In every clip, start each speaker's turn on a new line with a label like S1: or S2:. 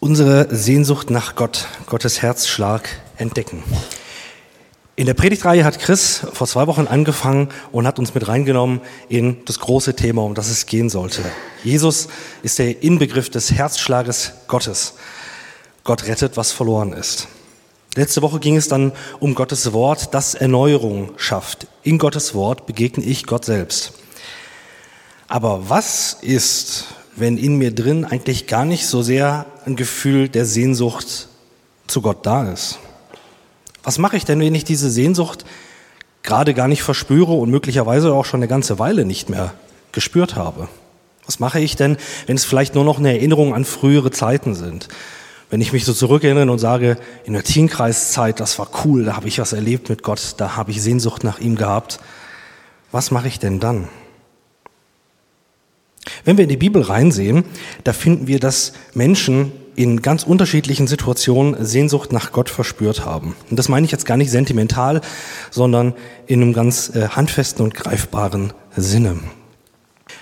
S1: unsere Sehnsucht nach Gott, Gottes Herzschlag entdecken. In der Predigtreihe hat Chris vor zwei Wochen angefangen und hat uns mit reingenommen in das große Thema, um das es gehen sollte. Jesus ist der Inbegriff des Herzschlages Gottes. Gott rettet, was verloren ist. Letzte Woche ging es dann um Gottes Wort, das Erneuerung schafft. In Gottes Wort begegne ich Gott selbst. Aber was ist, wenn in mir drin eigentlich gar nicht so sehr ein Gefühl der Sehnsucht zu Gott da ist? Was mache ich denn, wenn ich diese Sehnsucht gerade gar nicht verspüre und möglicherweise auch schon eine ganze Weile nicht mehr gespürt habe? Was mache ich denn, wenn es vielleicht nur noch eine Erinnerung an frühere Zeiten sind? Wenn ich mich so zurückerinnere und sage, in der Teenkreiszeit, das war cool, da habe ich was erlebt mit Gott, da habe ich Sehnsucht nach ihm gehabt. Was mache ich denn dann? Wenn wir in die Bibel reinsehen, da finden wir, dass Menschen in ganz unterschiedlichen Situationen Sehnsucht nach Gott verspürt haben. Und das meine ich jetzt gar nicht sentimental, sondern in einem ganz äh, handfesten und greifbaren Sinne.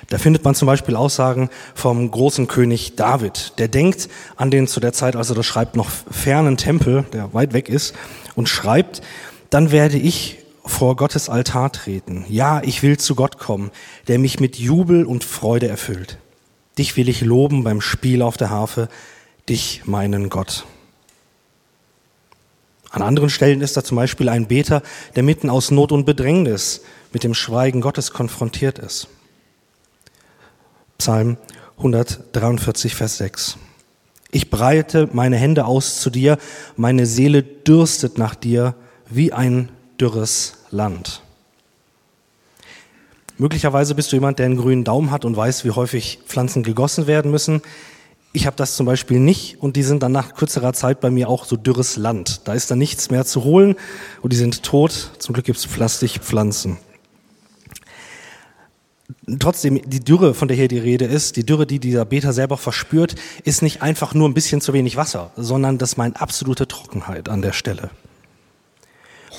S1: Da findet man zum Beispiel Aussagen vom großen König David. Der denkt an den zu der Zeit, als er das schreibt, noch fernen Tempel, der weit weg ist, und schreibt, dann werde ich vor Gottes Altar treten. Ja, ich will zu Gott kommen, der mich mit Jubel und Freude erfüllt. Dich will ich loben beim Spiel auf der Harfe, dich meinen Gott. An anderen Stellen ist da zum Beispiel ein Beter, der mitten aus Not und Bedrängnis mit dem Schweigen Gottes konfrontiert ist. Psalm 143, Vers 6. Ich breite meine Hände aus zu dir, meine Seele dürstet nach dir wie ein dürres Land. Möglicherweise bist du jemand, der einen grünen Daumen hat und weiß, wie häufig Pflanzen gegossen werden müssen. Ich habe das zum Beispiel nicht und die sind dann nach kürzerer Zeit bei mir auch so dürres Land. Da ist dann nichts mehr zu holen und die sind tot. Zum Glück gibt es Plastikpflanzen. Trotzdem, die Dürre, von der hier die Rede ist, die Dürre, die dieser Beter selber verspürt, ist nicht einfach nur ein bisschen zu wenig Wasser, sondern das meint absolute Trockenheit an der Stelle.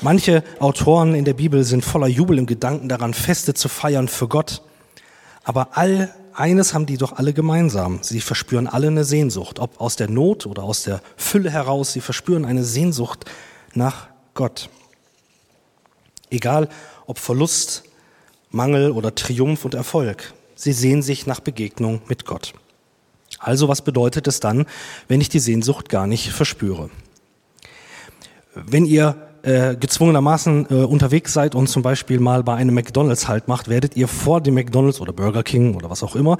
S1: Manche Autoren in der Bibel sind voller Jubel im Gedanken daran, Feste zu feiern für Gott. Aber all eines haben die doch alle gemeinsam. Sie verspüren alle eine Sehnsucht, ob aus der Not oder aus der Fülle heraus. Sie verspüren eine Sehnsucht nach Gott. Egal ob Verlust, Mangel oder Triumph und Erfolg. Sie sehen sich nach Begegnung mit Gott. Also was bedeutet es dann, wenn ich die Sehnsucht gar nicht verspüre? Wenn ihr äh, gezwungenermaßen äh, unterwegs seid und zum Beispiel mal bei einem McDonalds halt macht, werdet ihr vor dem McDonalds oder Burger King oder was auch immer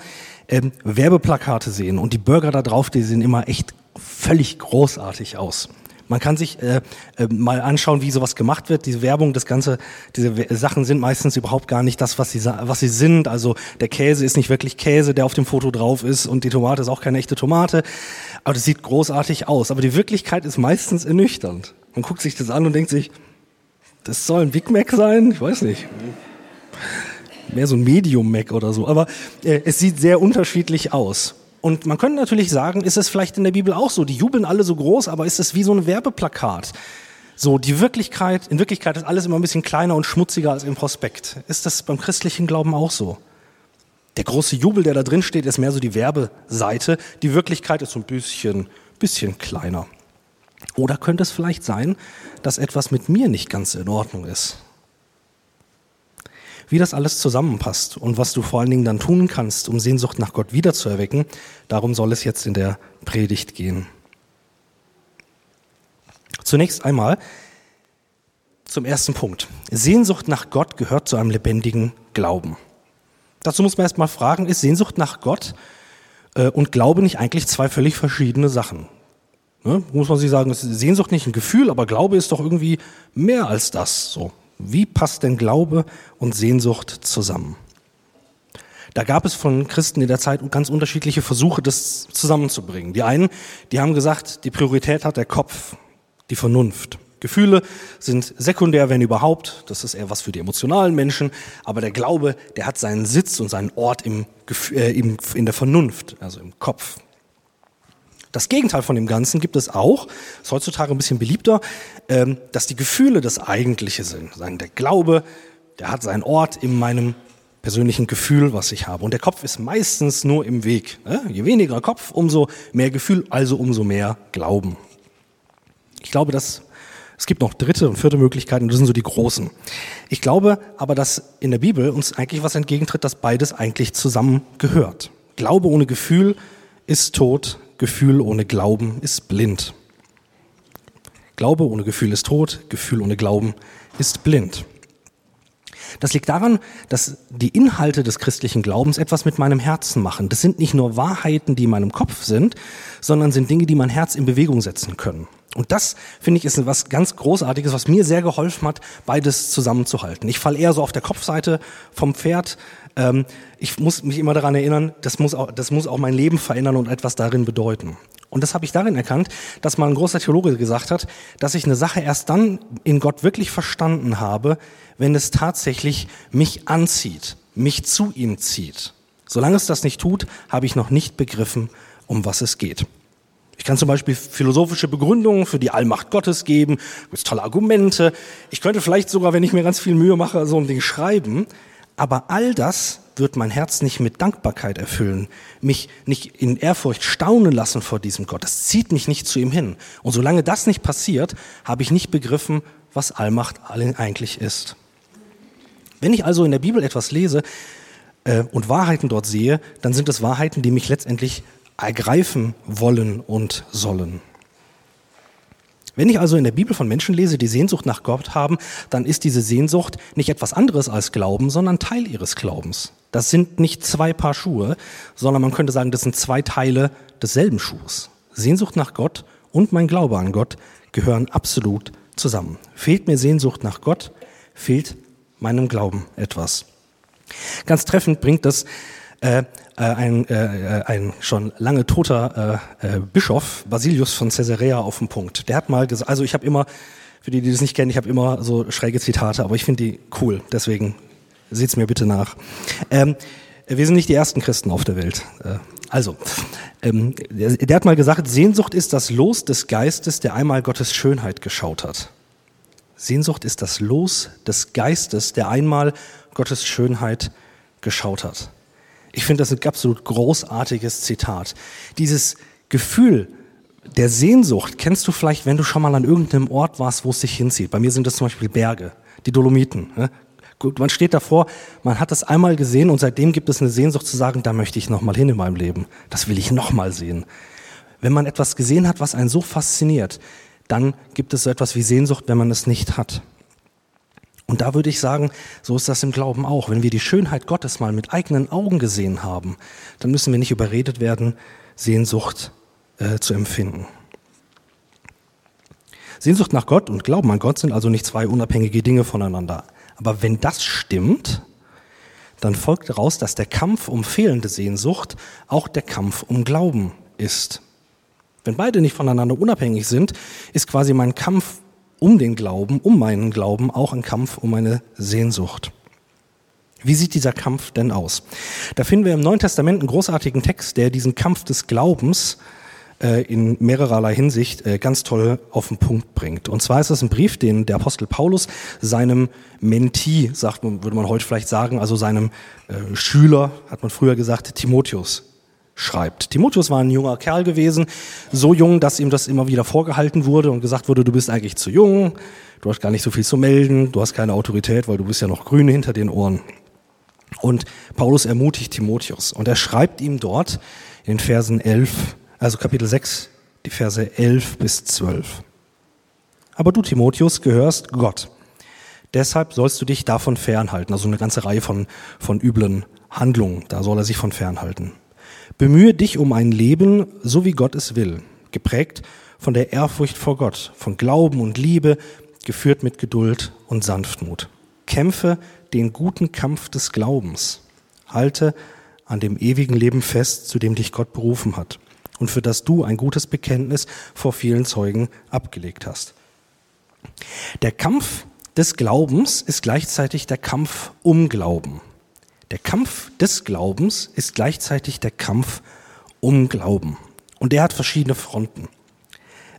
S1: ähm, Werbeplakate sehen. Und die Burger da drauf, die sehen immer echt völlig großartig aus. Man kann sich äh, äh, mal anschauen, wie sowas gemacht wird. Diese Werbung, das Ganze, diese Sachen sind meistens überhaupt gar nicht das, was sie, was sie sind. Also der Käse ist nicht wirklich Käse, der auf dem Foto drauf ist und die Tomate ist auch keine echte Tomate. Aber das sieht großartig aus. Aber die Wirklichkeit ist meistens ernüchternd. Man guckt sich das an und denkt sich, das soll ein Big Mac sein? Ich weiß nicht. Mehr so ein Medium Mac oder so. Aber äh, es sieht sehr unterschiedlich aus. Und man könnte natürlich sagen, ist es vielleicht in der Bibel auch so? Die jubeln alle so groß, aber ist es wie so ein Werbeplakat? So, die Wirklichkeit, in Wirklichkeit ist alles immer ein bisschen kleiner und schmutziger als im Prospekt. Ist das beim christlichen Glauben auch so? Der große Jubel, der da drin steht, ist mehr so die Werbeseite. Die Wirklichkeit ist so ein bisschen, bisschen kleiner. Oder könnte es vielleicht sein, dass etwas mit mir nicht ganz in Ordnung ist? Wie das alles zusammenpasst und was du vor allen Dingen dann tun kannst, um Sehnsucht nach Gott wiederzuerwecken, darum soll es jetzt in der Predigt gehen. Zunächst einmal zum ersten Punkt. Sehnsucht nach Gott gehört zu einem lebendigen Glauben. Dazu muss man erst mal fragen, ist Sehnsucht nach Gott äh, und Glaube nicht eigentlich zwei völlig verschiedene Sachen? Ne? Muss man sich sagen, ist Sehnsucht nicht ein Gefühl, aber Glaube ist doch irgendwie mehr als das. So. Wie passt denn Glaube und Sehnsucht zusammen? Da gab es von Christen in der Zeit ganz unterschiedliche Versuche, das zusammenzubringen. Die einen, die haben gesagt, die Priorität hat der Kopf, die Vernunft. Gefühle sind sekundär, wenn überhaupt. Das ist eher was für die emotionalen Menschen. Aber der Glaube, der hat seinen Sitz und seinen Ort im, äh, im, in der Vernunft, also im Kopf. Das Gegenteil von dem Ganzen gibt es auch, ist heutzutage ein bisschen beliebter, ähm, dass die Gefühle das Eigentliche sind. Der Glaube, der hat seinen Ort in meinem persönlichen Gefühl, was ich habe. Und der Kopf ist meistens nur im Weg. Je weniger Kopf, umso mehr Gefühl, also umso mehr Glauben. Ich glaube, dass es gibt noch dritte und vierte Möglichkeiten, das sind so die großen. Ich glaube aber, dass in der Bibel uns eigentlich was entgegentritt, dass beides eigentlich zusammengehört. Glaube ohne Gefühl ist tot, Gefühl ohne Glauben ist blind. Glaube ohne Gefühl ist tot, Gefühl ohne Glauben ist blind. Das liegt daran, dass die Inhalte des christlichen Glaubens etwas mit meinem Herzen machen. Das sind nicht nur Wahrheiten, die in meinem Kopf sind, sondern sind Dinge, die mein Herz in Bewegung setzen können. Und das, finde ich, ist was ganz Großartiges, was mir sehr geholfen hat, beides zusammenzuhalten. Ich falle eher so auf der Kopfseite vom Pferd. Ähm, ich muss mich immer daran erinnern, das muss, auch, das muss auch mein Leben verändern und etwas darin bedeuten. Und das habe ich darin erkannt, dass mal ein großer Theologe gesagt hat, dass ich eine Sache erst dann in Gott wirklich verstanden habe, wenn es tatsächlich mich anzieht, mich zu ihm zieht. Solange es das nicht tut, habe ich noch nicht begriffen, um was es geht. Ich kann zum Beispiel philosophische Begründungen für die Allmacht Gottes geben, tolle Argumente. Ich könnte vielleicht sogar, wenn ich mir ganz viel Mühe mache, so ein Ding schreiben. Aber all das wird mein Herz nicht mit Dankbarkeit erfüllen, mich nicht in Ehrfurcht staunen lassen vor diesem Gott. Das zieht mich nicht zu ihm hin. Und solange das nicht passiert, habe ich nicht begriffen, was Allmacht eigentlich ist. Wenn ich also in der Bibel etwas lese äh, und Wahrheiten dort sehe, dann sind es Wahrheiten, die mich letztendlich ergreifen wollen und sollen. Wenn ich also in der Bibel von Menschen lese, die Sehnsucht nach Gott haben, dann ist diese Sehnsucht nicht etwas anderes als Glauben, sondern Teil ihres Glaubens. Das sind nicht zwei Paar Schuhe, sondern man könnte sagen, das sind zwei Teile desselben Schuhs. Sehnsucht nach Gott und mein Glaube an Gott gehören absolut zusammen. Fehlt mir Sehnsucht nach Gott, fehlt meinem Glauben etwas. Ganz treffend bringt das äh, äh, ein, äh, ein schon lange toter äh, äh, Bischof, Basilius von Caesarea, auf den Punkt. Der hat mal gesagt, also ich habe immer, für die, die das nicht kennen, ich habe immer so schräge Zitate, aber ich finde die cool, deswegen seht's mir bitte nach. Ähm, wir sind nicht die ersten Christen auf der Welt. Äh, also, ähm, der, der hat mal gesagt, Sehnsucht ist das Los des Geistes, der einmal Gottes Schönheit geschaut hat. Sehnsucht ist das Los des Geistes, der einmal Gottes Schönheit geschaut hat. Ich finde das ein absolut großartiges Zitat. Dieses Gefühl der Sehnsucht kennst du vielleicht, wenn du schon mal an irgendeinem Ort warst, wo es sich hinzieht. Bei mir sind das zum Beispiel Berge, die Dolomiten. Ne? Man steht davor, man hat das einmal gesehen und seitdem gibt es eine Sehnsucht zu sagen, da möchte ich nochmal hin in meinem Leben. Das will ich nochmal sehen. Wenn man etwas gesehen hat, was einen so fasziniert, dann gibt es so etwas wie Sehnsucht, wenn man es nicht hat. Und da würde ich sagen, so ist das im Glauben auch. Wenn wir die Schönheit Gottes mal mit eigenen Augen gesehen haben, dann müssen wir nicht überredet werden, Sehnsucht äh, zu empfinden. Sehnsucht nach Gott und Glauben an Gott sind also nicht zwei unabhängige Dinge voneinander. Aber wenn das stimmt, dann folgt daraus, dass der Kampf um fehlende Sehnsucht auch der Kampf um Glauben ist. Wenn beide nicht voneinander unabhängig sind, ist quasi mein Kampf um den Glauben, um meinen Glauben, auch ein Kampf um meine Sehnsucht. Wie sieht dieser Kampf denn aus? Da finden wir im Neuen Testament einen großartigen Text, der diesen Kampf des Glaubens äh, in mehrererlei Hinsicht äh, ganz toll auf den Punkt bringt. Und zwar ist es ein Brief, den der Apostel Paulus seinem Mentee, sagt man, würde man heute vielleicht sagen, also seinem äh, Schüler, hat man früher gesagt, Timotheus schreibt. Timotheus war ein junger Kerl gewesen, so jung, dass ihm das immer wieder vorgehalten wurde und gesagt wurde, du bist eigentlich zu jung, du hast gar nicht so viel zu melden, du hast keine Autorität, weil du bist ja noch grün hinter den Ohren. Und Paulus ermutigt Timotheus und er schreibt ihm dort in Versen 11, also Kapitel 6, die Verse 11 bis 12. Aber du, Timotheus, gehörst Gott. Deshalb sollst du dich davon fernhalten. Also eine ganze Reihe von, von üblen Handlungen. Da soll er sich von fernhalten. Bemühe dich um ein Leben, so wie Gott es will, geprägt von der Ehrfurcht vor Gott, von Glauben und Liebe, geführt mit Geduld und Sanftmut. Kämpfe den guten Kampf des Glaubens. Halte an dem ewigen Leben fest, zu dem dich Gott berufen hat und für das du ein gutes Bekenntnis vor vielen Zeugen abgelegt hast. Der Kampf des Glaubens ist gleichzeitig der Kampf um Glauben. Der Kampf des Glaubens ist gleichzeitig der Kampf um Glauben. Und der hat verschiedene Fronten.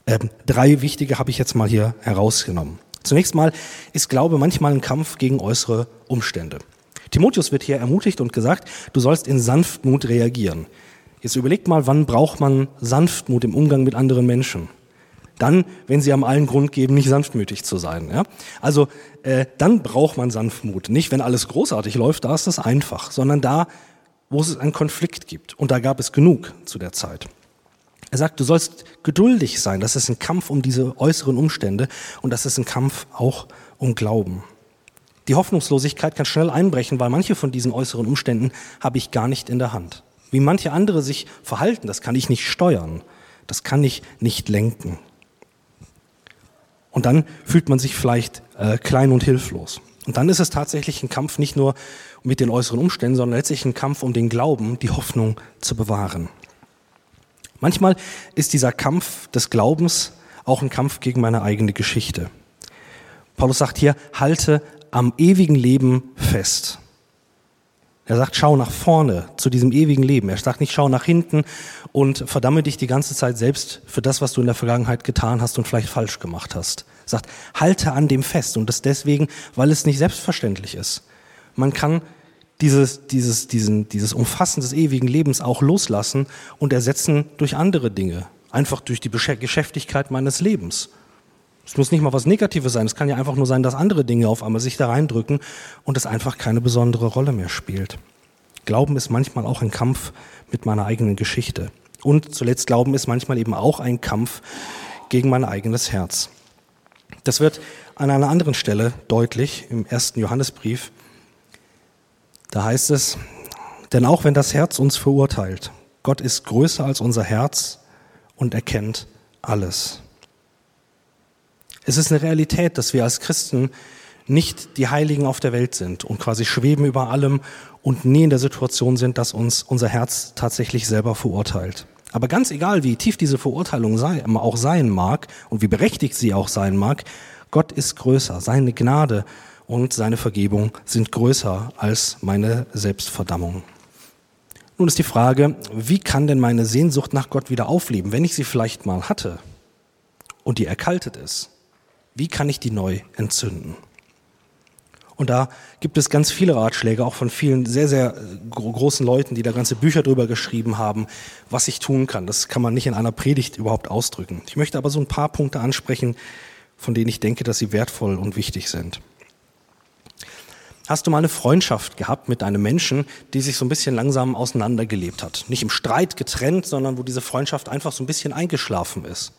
S1: Ähm, drei wichtige habe ich jetzt mal hier herausgenommen. Zunächst mal ist Glaube manchmal ein Kampf gegen äußere Umstände. Timotheus wird hier ermutigt und gesagt, du sollst in Sanftmut reagieren. Jetzt überlegt mal, wann braucht man Sanftmut im Umgang mit anderen Menschen? Dann, wenn sie am allen Grund geben, nicht sanftmütig zu sein. Ja? Also äh, dann braucht man Sanftmut. Nicht, wenn alles großartig läuft, da ist es einfach, sondern da, wo es einen Konflikt gibt. Und da gab es genug zu der Zeit. Er sagt, du sollst geduldig sein. Das ist ein Kampf um diese äußeren Umstände und das ist ein Kampf auch um Glauben. Die Hoffnungslosigkeit kann schnell einbrechen, weil manche von diesen äußeren Umständen habe ich gar nicht in der Hand. Wie manche andere sich verhalten, das kann ich nicht steuern. Das kann ich nicht lenken. Und dann fühlt man sich vielleicht äh, klein und hilflos. Und dann ist es tatsächlich ein Kampf nicht nur mit den äußeren Umständen, sondern letztlich ein Kampf um den Glauben, die Hoffnung zu bewahren. Manchmal ist dieser Kampf des Glaubens auch ein Kampf gegen meine eigene Geschichte. Paulus sagt hier, halte am ewigen Leben fest. Er sagt, schau nach vorne zu diesem ewigen Leben. Er sagt nicht, schau nach hinten und verdamme dich die ganze Zeit selbst für das, was du in der Vergangenheit getan hast und vielleicht falsch gemacht hast. Er sagt, halte an dem fest und das deswegen, weil es nicht selbstverständlich ist. Man kann dieses, dieses, diesen, dieses Umfassen des ewigen Lebens auch loslassen und ersetzen durch andere Dinge. Einfach durch die Geschäftigkeit meines Lebens. Es muss nicht mal was Negatives sein. Es kann ja einfach nur sein, dass andere Dinge auf einmal sich da reindrücken und es einfach keine besondere Rolle mehr spielt. Glauben ist manchmal auch ein Kampf mit meiner eigenen Geschichte. Und zuletzt Glauben ist manchmal eben auch ein Kampf gegen mein eigenes Herz. Das wird an einer anderen Stelle deutlich im ersten Johannesbrief. Da heißt es, denn auch wenn das Herz uns verurteilt, Gott ist größer als unser Herz und erkennt alles. Es ist eine Realität, dass wir als Christen nicht die Heiligen auf der Welt sind und quasi schweben über allem und nie in der Situation sind, dass uns unser Herz tatsächlich selber verurteilt. Aber ganz egal, wie tief diese Verurteilung sei, auch sein mag und wie berechtigt sie auch sein mag, Gott ist größer. Seine Gnade und seine Vergebung sind größer als meine Selbstverdammung. Nun ist die Frage, wie kann denn meine Sehnsucht nach Gott wieder aufleben, wenn ich sie vielleicht mal hatte und die erkaltet ist? Wie kann ich die neu entzünden? Und da gibt es ganz viele Ratschläge, auch von vielen sehr, sehr äh, großen Leuten, die da ganze Bücher drüber geschrieben haben, was ich tun kann. Das kann man nicht in einer Predigt überhaupt ausdrücken. Ich möchte aber so ein paar Punkte ansprechen, von denen ich denke, dass sie wertvoll und wichtig sind. Hast du mal eine Freundschaft gehabt mit einem Menschen, die sich so ein bisschen langsam auseinandergelebt hat? Nicht im Streit getrennt, sondern wo diese Freundschaft einfach so ein bisschen eingeschlafen ist?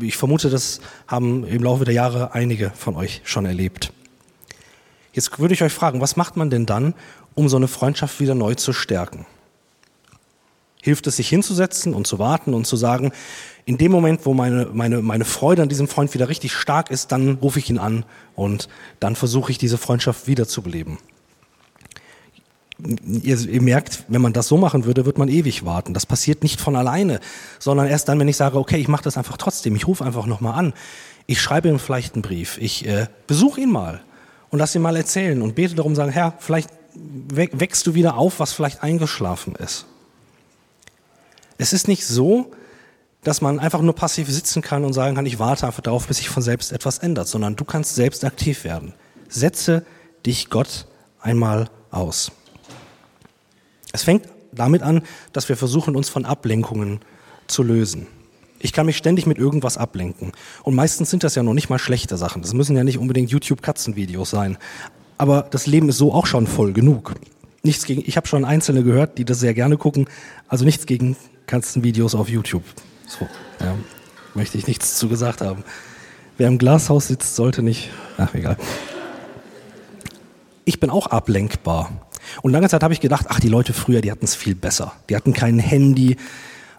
S1: Ich, vermute, das haben im Laufe der Jahre einige von euch schon erlebt. Jetzt würde ich euch fragen, was macht man denn dann, um so eine Freundschaft wieder neu zu stärken? Hilft es, sich hinzusetzen und zu warten und zu sagen, in dem Moment, wo meine, meine, meine Freude an diesem Freund wieder richtig stark ist, dann rufe ich ihn an und dann versuche ich diese Freundschaft wiederzubeleben ihr, ihr merkt, wenn man das so machen würde, wird man ewig warten. Das passiert nicht von alleine, sondern erst dann, wenn ich sage, okay, ich mache das einfach trotzdem, ich rufe einfach nochmal an. Ich schreibe ihm vielleicht einen Brief, ich äh, besuche ihn mal und lass ihn mal erzählen und bete darum, sagen, Herr, vielleicht wächst du wieder auf, was vielleicht eingeschlafen ist. Es ist nicht so, dass man einfach nur passiv sitzen kann und sagen kann, ich warte einfach darauf, bis sich von selbst etwas ändert, sondern du kannst selbst aktiv werden. Setze dich Gott einmal aus. Es fängt damit an, dass wir versuchen, uns von Ablenkungen zu lösen. Ich kann mich ständig mit irgendwas ablenken. Und meistens sind das ja noch nicht mal schlechte Sachen. Das müssen ja nicht unbedingt YouTube-Katzenvideos sein. Aber das Leben ist so auch schon voll genug. Nichts gegen, ich habe schon Einzelne gehört, die das sehr gerne gucken. Also nichts gegen Katzenvideos auf YouTube. So, ja, möchte ich nichts zu gesagt haben. Wer im Glashaus sitzt, sollte nicht. Ach, egal. Ich bin auch ablenkbar. Und lange Zeit habe ich gedacht, ach, die Leute früher, die hatten es viel besser. Die hatten kein Handy,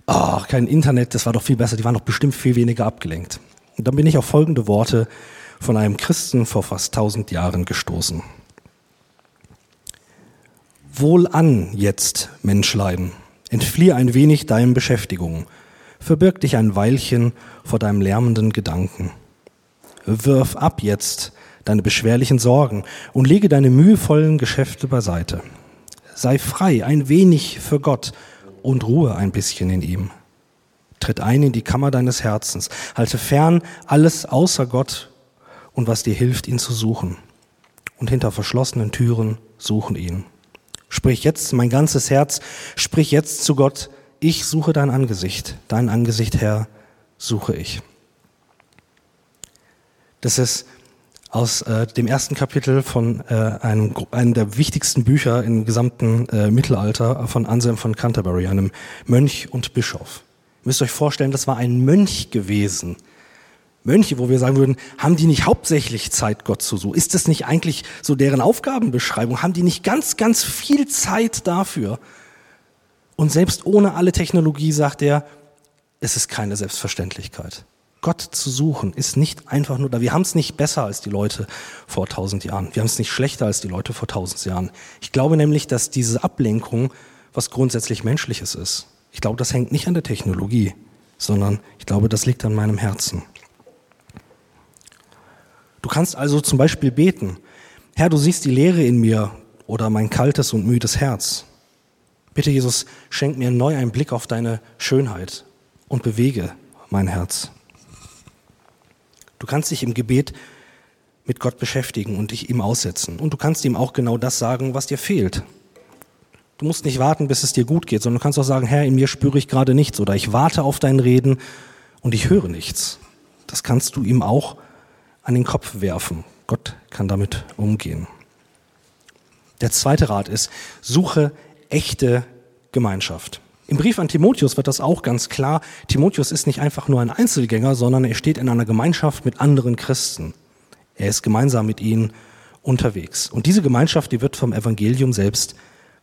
S1: ach, kein Internet, das war doch viel besser, die waren doch bestimmt viel weniger abgelenkt. Und dann bin ich auf folgende Worte von einem Christen vor fast tausend Jahren gestoßen. Wohlan jetzt, Menschlein, entfliehe ein wenig deinen Beschäftigungen, verbirg dich ein Weilchen vor deinem lärmenden Gedanken. Wirf ab jetzt deine beschwerlichen Sorgen und lege deine mühevollen Geschäfte beiseite. Sei frei ein wenig für Gott und ruhe ein bisschen in ihm. Tritt ein in die Kammer deines Herzens, halte fern alles außer Gott und was dir hilft, ihn zu suchen. Und hinter verschlossenen Türen suchen ihn. Sprich jetzt mein ganzes Herz, sprich jetzt zu Gott, ich suche dein Angesicht, dein Angesicht, Herr, suche ich. Das ist aus äh, dem ersten Kapitel von äh, einem, einem der wichtigsten Bücher im gesamten äh, Mittelalter von Anselm von Canterbury, einem Mönch und Bischof. Ihr müsst euch vorstellen, das war ein Mönch gewesen. Mönche, wo wir sagen würden, haben die nicht hauptsächlich Zeit, Gott zu suchen? Ist das nicht eigentlich so deren Aufgabenbeschreibung? Haben die nicht ganz, ganz viel Zeit dafür? Und selbst ohne alle Technologie sagt er, es ist keine Selbstverständlichkeit. Gott zu suchen ist nicht einfach nur da. Wir haben es nicht besser als die Leute vor tausend Jahren. Wir haben es nicht schlechter als die Leute vor tausend Jahren. Ich glaube nämlich, dass diese Ablenkung was grundsätzlich Menschliches ist. Ich glaube, das hängt nicht an der Technologie, sondern ich glaube, das liegt an meinem Herzen. Du kannst also zum Beispiel beten, Herr, du siehst die Leere in mir oder mein kaltes und müdes Herz. Bitte, Jesus, schenk mir neu einen Blick auf deine Schönheit und bewege mein Herz. Du kannst dich im Gebet mit Gott beschäftigen und dich ihm aussetzen. Und du kannst ihm auch genau das sagen, was dir fehlt. Du musst nicht warten, bis es dir gut geht, sondern du kannst auch sagen, Herr, in mir spüre ich gerade nichts oder ich warte auf dein Reden und ich höre nichts. Das kannst du ihm auch an den Kopf werfen. Gott kann damit umgehen. Der zweite Rat ist, suche echte Gemeinschaft. Im Brief an Timotheus wird das auch ganz klar. Timotheus ist nicht einfach nur ein Einzelgänger, sondern er steht in einer Gemeinschaft mit anderen Christen. Er ist gemeinsam mit ihnen unterwegs. Und diese Gemeinschaft, die wird vom Evangelium selbst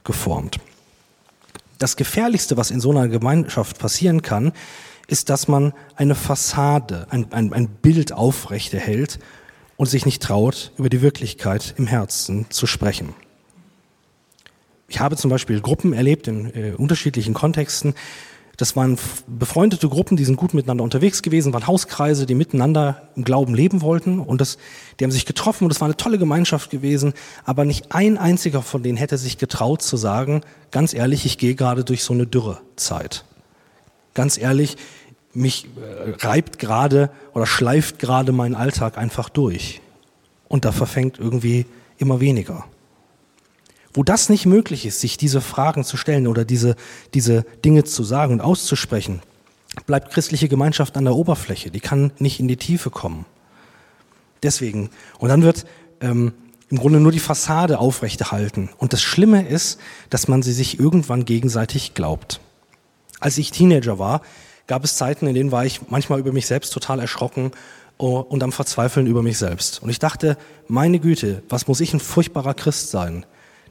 S1: geformt. Das Gefährlichste, was in so einer Gemeinschaft passieren kann, ist, dass man eine Fassade, ein, ein, ein Bild aufrechterhält und sich nicht traut, über die Wirklichkeit im Herzen zu sprechen. Ich habe zum Beispiel Gruppen erlebt in äh, unterschiedlichen Kontexten. Das waren befreundete Gruppen, die sind gut miteinander unterwegs gewesen, waren Hauskreise, die miteinander im Glauben leben wollten. Und das, die haben sich getroffen und es war eine tolle Gemeinschaft gewesen. Aber nicht ein einziger von denen hätte sich getraut zu sagen, ganz ehrlich, ich gehe gerade durch so eine Dürrezeit. Ganz ehrlich, mich äh, reibt gerade oder schleift gerade mein Alltag einfach durch. Und da verfängt irgendwie immer weniger. Wo das nicht möglich ist, sich diese Fragen zu stellen oder diese, diese Dinge zu sagen und auszusprechen, bleibt christliche Gemeinschaft an der Oberfläche. Die kann nicht in die Tiefe kommen. Deswegen. Und dann wird ähm, im Grunde nur die Fassade aufrechterhalten. Und das Schlimme ist, dass man sie sich irgendwann gegenseitig glaubt. Als ich Teenager war, gab es Zeiten, in denen war ich manchmal über mich selbst total erschrocken oh, und am Verzweifeln über mich selbst. Und ich dachte, meine Güte, was muss ich ein furchtbarer Christ sein,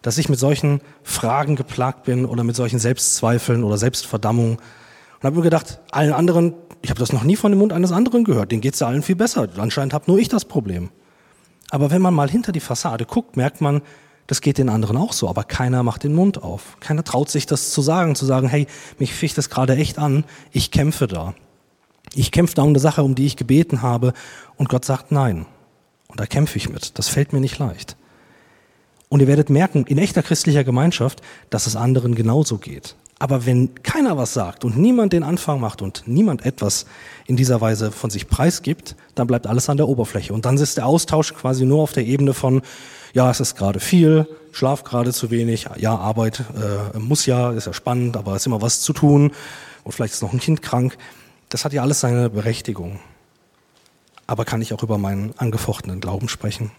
S1: dass ich mit solchen Fragen geplagt bin oder mit solchen Selbstzweifeln oder Selbstverdammung. Und habe mir gedacht, allen anderen, ich habe das noch nie von dem Mund eines anderen gehört, denen geht's ja allen viel besser. Anscheinend habe nur ich das Problem. Aber wenn man mal hinter die Fassade guckt, merkt man, das geht den anderen auch so, aber keiner macht den Mund auf. Keiner traut sich das zu sagen, zu sagen, hey, mich ficht das gerade echt an, ich kämpfe da. Ich kämpfe da um eine Sache, um die ich gebeten habe und Gott sagt nein. Und da kämpfe ich mit. Das fällt mir nicht leicht. Und ihr werdet merken, in echter christlicher Gemeinschaft, dass es anderen genauso geht. Aber wenn keiner was sagt und niemand den Anfang macht und niemand etwas in dieser Weise von sich preisgibt, dann bleibt alles an der Oberfläche. Und dann ist der Austausch quasi nur auf der Ebene von, ja, es ist gerade viel, schlaf gerade zu wenig, ja, Arbeit äh, muss ja, ist ja spannend, aber es ist immer was zu tun und vielleicht ist noch ein Kind krank. Das hat ja alles seine Berechtigung. Aber kann ich auch über meinen angefochtenen Glauben sprechen?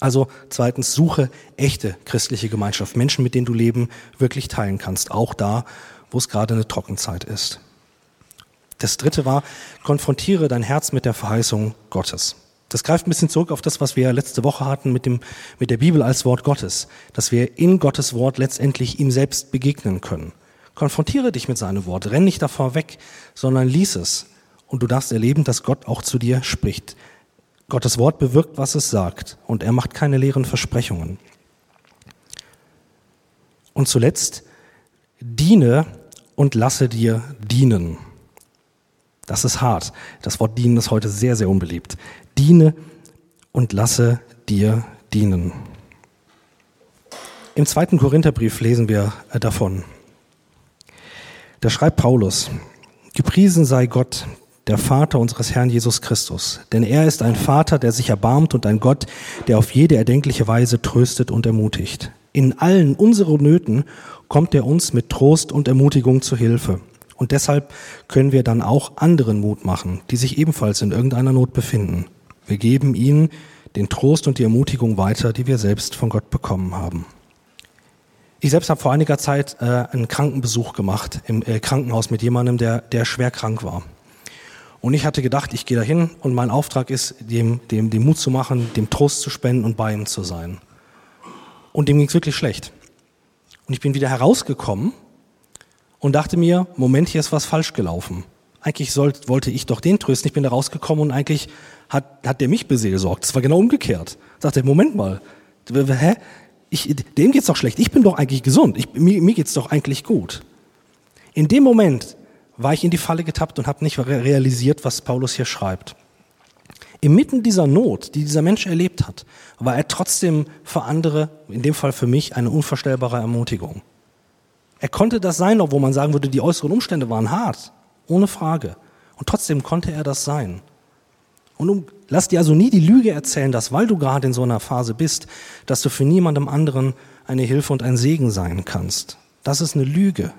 S1: Also zweitens, suche echte christliche Gemeinschaft, Menschen, mit denen du Leben wirklich teilen kannst, auch da, wo es gerade eine Trockenzeit ist. Das dritte war, konfrontiere dein Herz mit der Verheißung Gottes. Das greift ein bisschen zurück auf das, was wir letzte Woche hatten mit, dem, mit der Bibel als Wort Gottes, dass wir in Gottes Wort letztendlich ihm selbst begegnen können. Konfrontiere dich mit seinem Wort, renn nicht davor weg, sondern lies es und du darfst erleben, dass Gott auch zu dir spricht. Gottes Wort bewirkt, was es sagt, und er macht keine leeren Versprechungen. Und zuletzt, diene und lasse dir dienen. Das ist hart. Das Wort dienen ist heute sehr, sehr unbeliebt. Diene und lasse dir dienen. Im zweiten Korintherbrief lesen wir äh, davon. Da schreibt Paulus, Gepriesen sei Gott, der Vater unseres Herrn Jesus Christus. Denn er ist ein Vater, der sich erbarmt und ein Gott, der auf jede erdenkliche Weise tröstet und ermutigt. In allen unseren Nöten kommt er uns mit Trost und Ermutigung zu Hilfe. Und deshalb können wir dann auch anderen Mut machen, die sich ebenfalls in irgendeiner Not befinden. Wir geben ihnen den Trost und die Ermutigung weiter, die wir selbst von Gott bekommen haben. Ich selbst habe vor einiger Zeit äh, einen Krankenbesuch gemacht im äh, Krankenhaus mit jemandem, der, der schwer krank war. Und ich hatte gedacht, ich gehe dahin und mein Auftrag ist, dem, dem, dem Mut zu machen, dem Trost zu spenden und bei ihm zu sein. Und dem ging es wirklich schlecht. Und ich bin wieder herausgekommen und dachte mir, Moment, hier ist was falsch gelaufen. Eigentlich sollte, wollte ich doch den trösten. Ich bin da rausgekommen und eigentlich hat, hat der mich beseelsorgt. Das war genau umgekehrt. Sagte, Moment mal, hä? Ich, dem geht's doch schlecht. Ich bin doch eigentlich gesund. Ich, mir, mir geht's doch eigentlich gut. In dem Moment war ich in die Falle getappt und habe nicht realisiert, was Paulus hier schreibt. Inmitten dieser Not, die dieser Mensch erlebt hat, war er trotzdem für andere, in dem Fall für mich, eine unvorstellbare Ermutigung. Er konnte das sein, obwohl man sagen würde, die äußeren Umstände waren hart, ohne Frage. Und trotzdem konnte er das sein. Und um, lass dir also nie die Lüge erzählen, dass weil du gerade in so einer Phase bist, dass du für niemandem anderen eine Hilfe und ein Segen sein kannst. Das ist eine Lüge.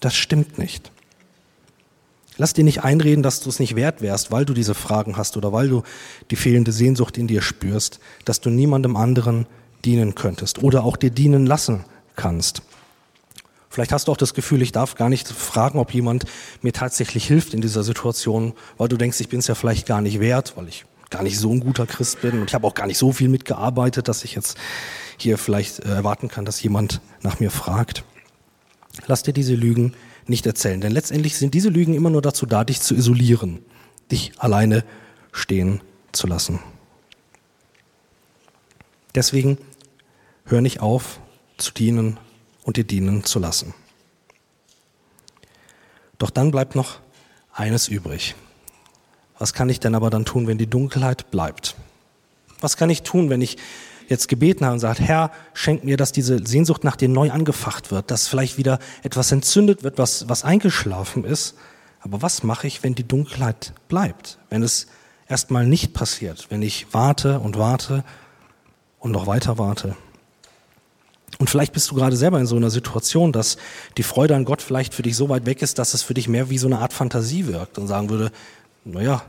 S1: Das stimmt nicht. Lass dir nicht einreden, dass du es nicht wert wärst, weil du diese Fragen hast oder weil du die fehlende Sehnsucht in dir spürst, dass du niemandem anderen dienen könntest oder auch dir dienen lassen kannst. Vielleicht hast du auch das Gefühl, ich darf gar nicht fragen, ob jemand mir tatsächlich hilft in dieser Situation, weil du denkst, ich bin es ja vielleicht gar nicht wert, weil ich gar nicht so ein guter Christ bin und ich habe auch gar nicht so viel mitgearbeitet, dass ich jetzt hier vielleicht äh, erwarten kann, dass jemand nach mir fragt. Lass dir diese Lügen nicht erzählen. Denn letztendlich sind diese Lügen immer nur dazu da, dich zu isolieren, dich alleine stehen zu lassen. Deswegen hör nicht auf zu dienen und dir dienen zu lassen. Doch dann bleibt noch eines übrig. Was kann ich denn aber dann tun, wenn die Dunkelheit bleibt? Was kann ich tun, wenn ich jetzt gebeten habe und sagt, Herr, schenk mir, dass diese Sehnsucht nach dir neu angefacht wird, dass vielleicht wieder etwas entzündet wird, was, was eingeschlafen ist. Aber was mache ich, wenn die Dunkelheit bleibt? Wenn es erstmal nicht passiert, wenn ich warte und warte und noch weiter warte? Und vielleicht bist du gerade selber in so einer Situation, dass die Freude an Gott vielleicht für dich so weit weg ist, dass es für dich mehr wie so eine Art Fantasie wirkt und sagen würde, naja,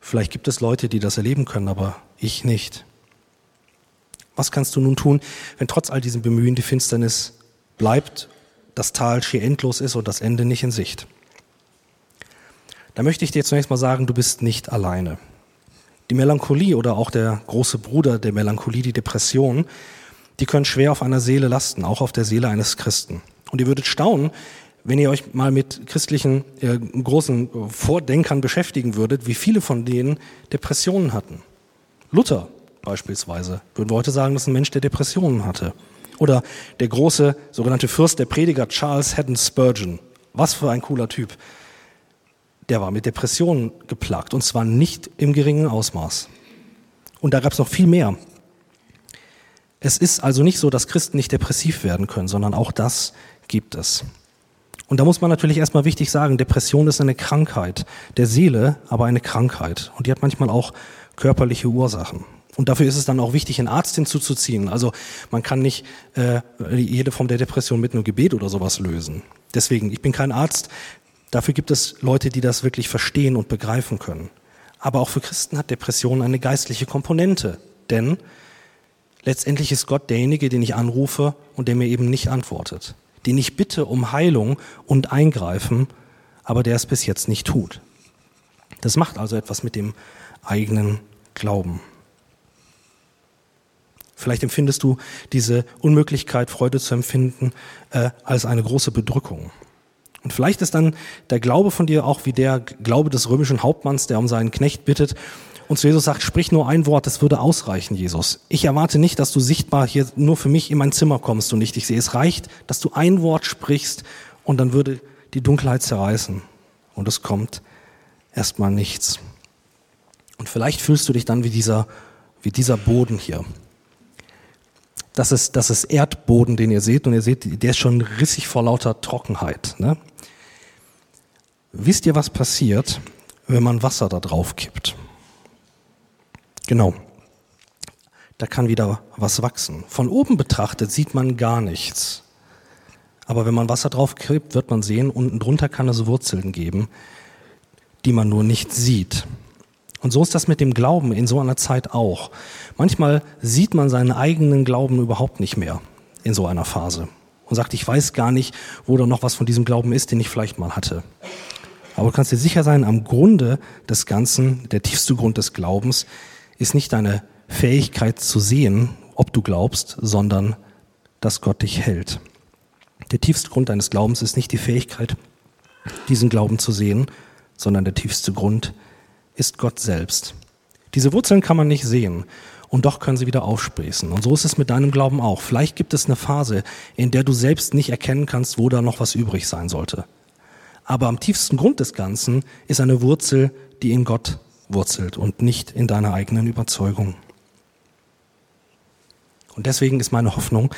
S1: vielleicht gibt es Leute, die das erleben können, aber ich nicht. Was kannst du nun tun, wenn trotz all diesem Bemühen die Finsternis bleibt, das Tal schier endlos ist und das Ende nicht in Sicht? Da möchte ich dir zunächst mal sagen, du bist nicht alleine. Die Melancholie oder auch der große Bruder der Melancholie, die Depression, die können schwer auf einer Seele lasten, auch auf der Seele eines Christen. Und ihr würdet staunen, wenn ihr euch mal mit christlichen äh, großen Vordenkern beschäftigen würdet, wie viele von denen Depressionen hatten. Luther beispielsweise. Würden wir heute sagen, das ist ein Mensch, der Depressionen hatte. Oder der große sogenannte Fürst der Prediger Charles Haddon Spurgeon. Was für ein cooler Typ. Der war mit Depressionen geplagt und zwar nicht im geringen Ausmaß. Und da gab es noch viel mehr. Es ist also nicht so, dass Christen nicht depressiv werden können, sondern auch das gibt es. Und da muss man natürlich erstmal wichtig sagen, Depression ist eine Krankheit der Seele, aber eine Krankheit. Und die hat manchmal auch körperliche Ursachen. Und dafür ist es dann auch wichtig, einen Arzt hinzuzuziehen. Also man kann nicht äh, jede Form der Depression mit einem Gebet oder sowas lösen. Deswegen, ich bin kein Arzt. Dafür gibt es Leute, die das wirklich verstehen und begreifen können. Aber auch für Christen hat Depression eine geistliche Komponente. Denn letztendlich ist Gott derjenige, den ich anrufe und der mir eben nicht antwortet. Den ich bitte um Heilung und Eingreifen, aber der es bis jetzt nicht tut. Das macht also etwas mit dem eigenen Glauben. Vielleicht empfindest du diese Unmöglichkeit, Freude zu empfinden, äh, als eine große Bedrückung. Und vielleicht ist dann der Glaube von dir auch wie der Glaube des römischen Hauptmanns, der um seinen Knecht bittet und zu Jesus sagt, sprich nur ein Wort, das würde ausreichen, Jesus. Ich erwarte nicht, dass du sichtbar hier nur für mich in mein Zimmer kommst und nicht ich sehe. Es reicht, dass du ein Wort sprichst und dann würde die Dunkelheit zerreißen. Und es kommt erstmal nichts. Und vielleicht fühlst du dich dann wie dieser, wie dieser Boden hier das ist, das ist Erdboden, den ihr seht, und ihr seht, der ist schon rissig vor lauter Trockenheit. Ne? Wisst ihr, was passiert, wenn man Wasser da drauf kippt. Genau. Da kann wieder was wachsen. Von oben betrachtet sieht man gar nichts. Aber wenn man Wasser drauf kippt, wird man sehen, unten drunter kann es Wurzeln geben, die man nur nicht sieht. Und so ist das mit dem Glauben in so einer Zeit auch. Manchmal sieht man seinen eigenen Glauben überhaupt nicht mehr in so einer Phase und sagt, ich weiß gar nicht, wo da noch was von diesem Glauben ist, den ich vielleicht mal hatte. Aber du kannst dir sicher sein, am Grunde des Ganzen, der tiefste Grund des Glaubens, ist nicht deine Fähigkeit zu sehen, ob du glaubst, sondern dass Gott dich hält. Der tiefste Grund deines Glaubens ist nicht die Fähigkeit, diesen Glauben zu sehen, sondern der tiefste Grund ist Gott selbst. Diese Wurzeln kann man nicht sehen und doch können sie wieder aufsprießen. Und so ist es mit deinem Glauben auch. Vielleicht gibt es eine Phase, in der du selbst nicht erkennen kannst, wo da noch was übrig sein sollte. Aber am tiefsten Grund des Ganzen ist eine Wurzel, die in Gott wurzelt und nicht in deiner eigenen Überzeugung. Und deswegen ist meine Hoffnung,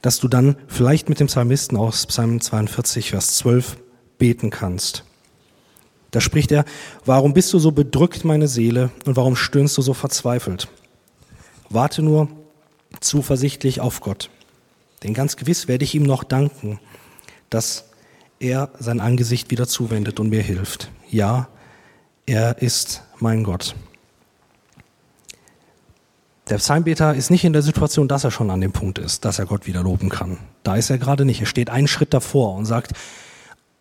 S1: dass du dann vielleicht mit dem Psalmisten aus Psalm 42, Vers 12 beten kannst. Da spricht er, warum bist du so bedrückt, meine Seele, und warum stöhnst du so verzweifelt? Warte nur zuversichtlich auf Gott. Denn ganz gewiss werde ich ihm noch danken, dass er sein Angesicht wieder zuwendet und mir hilft. Ja, er ist mein Gott. Der Psalmbeter ist nicht in der Situation, dass er schon an dem Punkt ist, dass er Gott wieder loben kann. Da ist er gerade nicht. Er steht einen Schritt davor und sagt,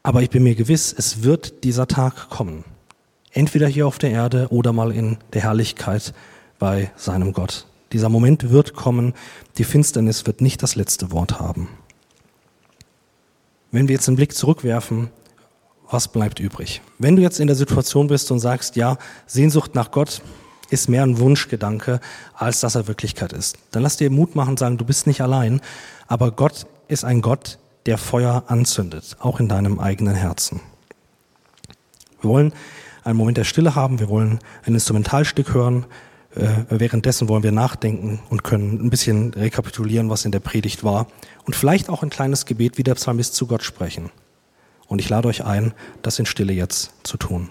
S1: aber ich bin mir gewiss, es wird dieser Tag kommen. Entweder hier auf der Erde oder mal in der Herrlichkeit bei seinem Gott. Dieser Moment wird kommen. Die Finsternis wird nicht das letzte Wort haben. Wenn wir jetzt einen Blick zurückwerfen, was bleibt übrig? Wenn du jetzt in der Situation bist und sagst, ja, Sehnsucht nach Gott ist mehr ein Wunschgedanke, als dass er Wirklichkeit ist, dann lass dir Mut machen und sagen, du bist nicht allein, aber Gott ist ein Gott, der Feuer anzündet, auch in deinem eigenen Herzen. Wir wollen einen Moment der Stille haben, wir wollen ein Instrumentalstück hören, äh, währenddessen wollen wir nachdenken und können ein bisschen rekapitulieren, was in der Predigt war und vielleicht auch ein kleines Gebet wie der Psalmist zu Gott sprechen. Und ich lade euch ein, das in Stille jetzt zu tun.